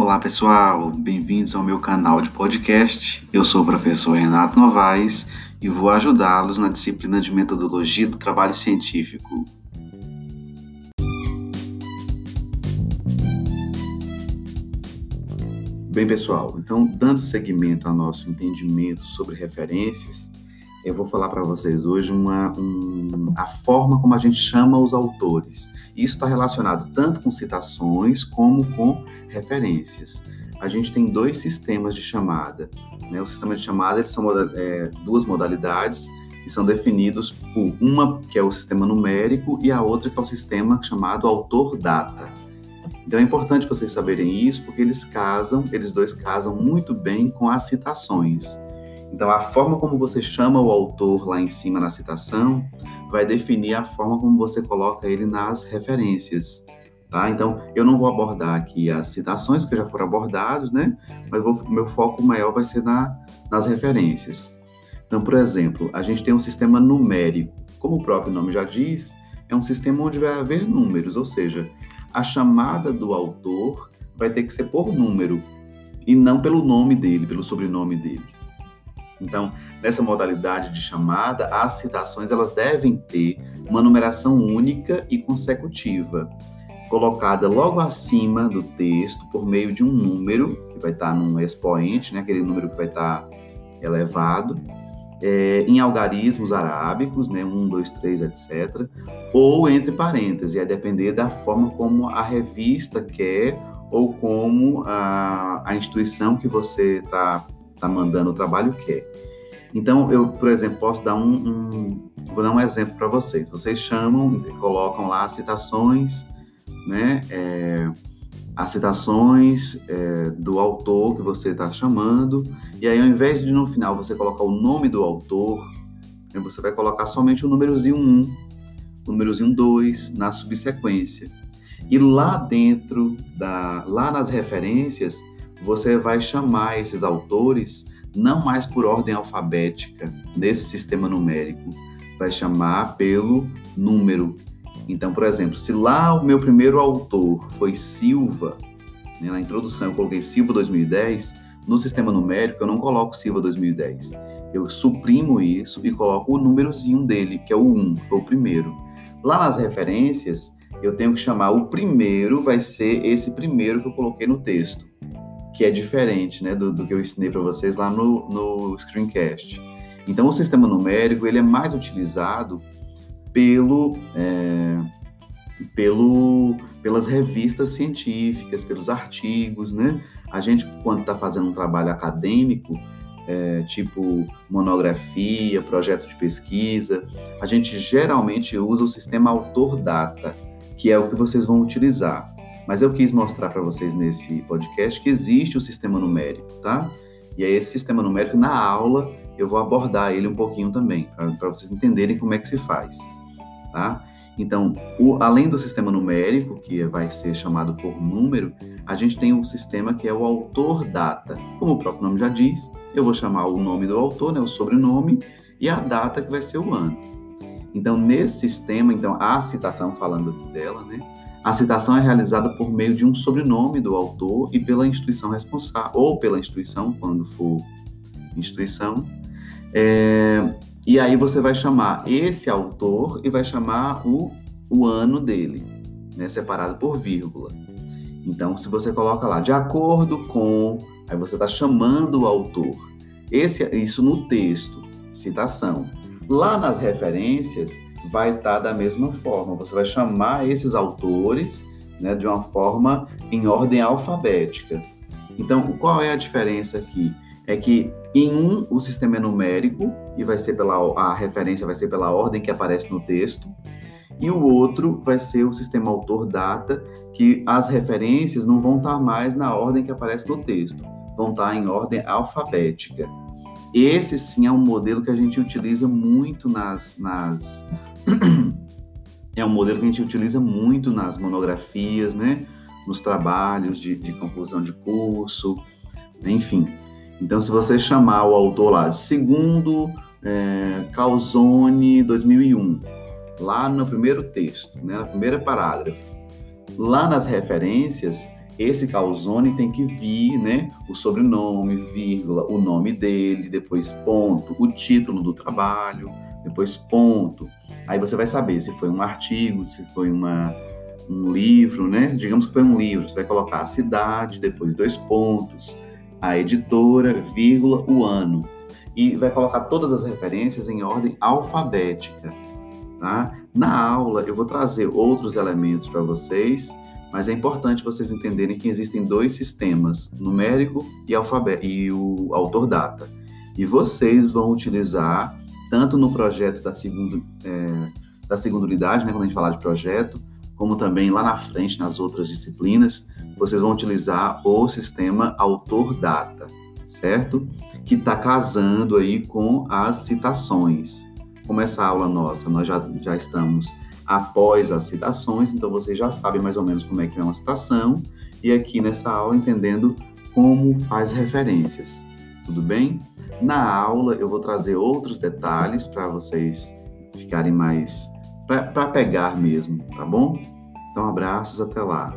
Olá pessoal, bem-vindos ao meu canal de podcast. Eu sou o professor Renato Novaes e vou ajudá-los na disciplina de metodologia do trabalho científico. Bem, pessoal, então, dando seguimento ao nosso entendimento sobre referências, eu vou falar para vocês hoje uma, um, a forma como a gente chama os autores. Isso está relacionado tanto com citações como com referências. A gente tem dois sistemas de chamada. Né? O sistema de chamada eles são é, duas modalidades que são definidos por uma que é o sistema numérico e a outra que é o sistema chamado autor-data. Então é importante vocês saberem isso porque eles casam, eles dois casam muito bem com as citações. Então, a forma como você chama o autor lá em cima na citação vai definir a forma como você coloca ele nas referências. Tá? Então, eu não vou abordar aqui as citações, porque já foram abordados, né? Mas meu foco maior vai ser na, nas referências. Então, por exemplo, a gente tem um sistema numérico. Como o próprio nome já diz, é um sistema onde vai haver números, ou seja, a chamada do autor vai ter que ser por número e não pelo nome dele, pelo sobrenome dele. Então, nessa modalidade de chamada, as citações elas devem ter uma numeração única e consecutiva, colocada logo acima do texto por meio de um número que vai estar num expoente, né, aquele número que vai estar elevado, é, em algarismos arábicos, né, 1, 2, 3, etc., ou entre parênteses, a depender da forma como a revista quer ou como a, a instituição que você está está mandando o trabalho quer. Então, eu, por exemplo, posso dar um, um vou dar um exemplo para vocês. Vocês chamam, colocam lá citações, né? É, as citações é, do autor que você está chamando, e aí ao invés de no final você colocar o nome do autor, né, você vai colocar somente o númerozinho 1, o númerozinho 2 na subsequência. E lá dentro, da, lá nas referências, você vai chamar esses autores não mais por ordem alfabética nesse sistema numérico, vai chamar pelo número. Então, por exemplo, se lá o meu primeiro autor foi Silva, né, na introdução eu coloquei Silva 2010, no sistema numérico eu não coloco Silva 2010. Eu suprimo isso e coloco o númerozinho dele, que é o 1, foi o primeiro. Lá nas referências, eu tenho que chamar o primeiro, vai ser esse primeiro que eu coloquei no texto que é diferente né, do, do que eu ensinei para vocês lá no, no screencast. Então, o sistema numérico ele é mais utilizado pelo, é, pelo, pelas revistas científicas, pelos artigos, né? A gente, quando está fazendo um trabalho acadêmico, é, tipo monografia, projeto de pesquisa, a gente geralmente usa o sistema autor-data, que é o que vocês vão utilizar. Mas eu quis mostrar para vocês nesse podcast que existe o sistema numérico, tá? E aí esse sistema numérico na aula eu vou abordar ele um pouquinho também, para vocês entenderem como é que se faz, tá? Então, o, além do sistema numérico, que vai ser chamado por número, a gente tem um sistema que é o autor-data. Como o próprio nome já diz, eu vou chamar o nome do autor, né, o sobrenome, e a data que vai ser o ano. Então, nesse sistema, então, a citação falando aqui dela, né, a citação é realizada por meio de um sobrenome do autor e pela instituição responsável, ou pela instituição, quando for instituição. É, e aí você vai chamar esse autor e vai chamar o, o ano dele, né, separado por vírgula. Então, se você coloca lá, de acordo com, aí você está chamando o autor. Esse, isso no texto, citação. Lá nas referências, vai estar da mesma forma. Você vai chamar esses autores né, de uma forma em ordem alfabética. Então, qual é a diferença aqui? É que em um o sistema é numérico e vai ser pela a referência vai ser pela ordem que aparece no texto, e o outro vai ser o sistema autor-data, que as referências não vão estar mais na ordem que aparece no texto, vão estar em ordem alfabética. Esse sim é um modelo que a gente utiliza muito nas, nas é um modelo que a gente utiliza muito nas monografias, né? Nos trabalhos de, de conclusão de curso, enfim. Então, se você chamar o autor lá de segundo é, Calzone 2001, lá no primeiro texto, né, no primeiro parágrafo, lá nas referências, esse calzone tem que vir, né? O sobrenome, vírgula, o nome dele, depois ponto, o título do trabalho, depois ponto. Aí você vai saber se foi um artigo, se foi uma, um livro, né? Digamos que foi um livro, você vai colocar a cidade, depois dois pontos, a editora, vírgula, o ano. E vai colocar todas as referências em ordem alfabética, tá? Na aula eu vou trazer outros elementos para vocês, mas é importante vocês entenderem que existem dois sistemas, numérico e, alfabeto, e o. E vocês vão utilizar, tanto no projeto da segunda, é, da segunda unidade, né, quando a gente falar de projeto, como também lá na frente, nas outras disciplinas, vocês vão utilizar o sistema autor-data, certo? Que está casando aí com as citações. Como essa aula nossa, nós já, já estamos após as citações, então vocês já sabem mais ou menos como é que é uma citação, e aqui nessa aula entendendo como faz referências, tudo bem? Na aula eu vou trazer outros detalhes para vocês ficarem mais para pegar mesmo, tá bom? Então, abraços, até lá.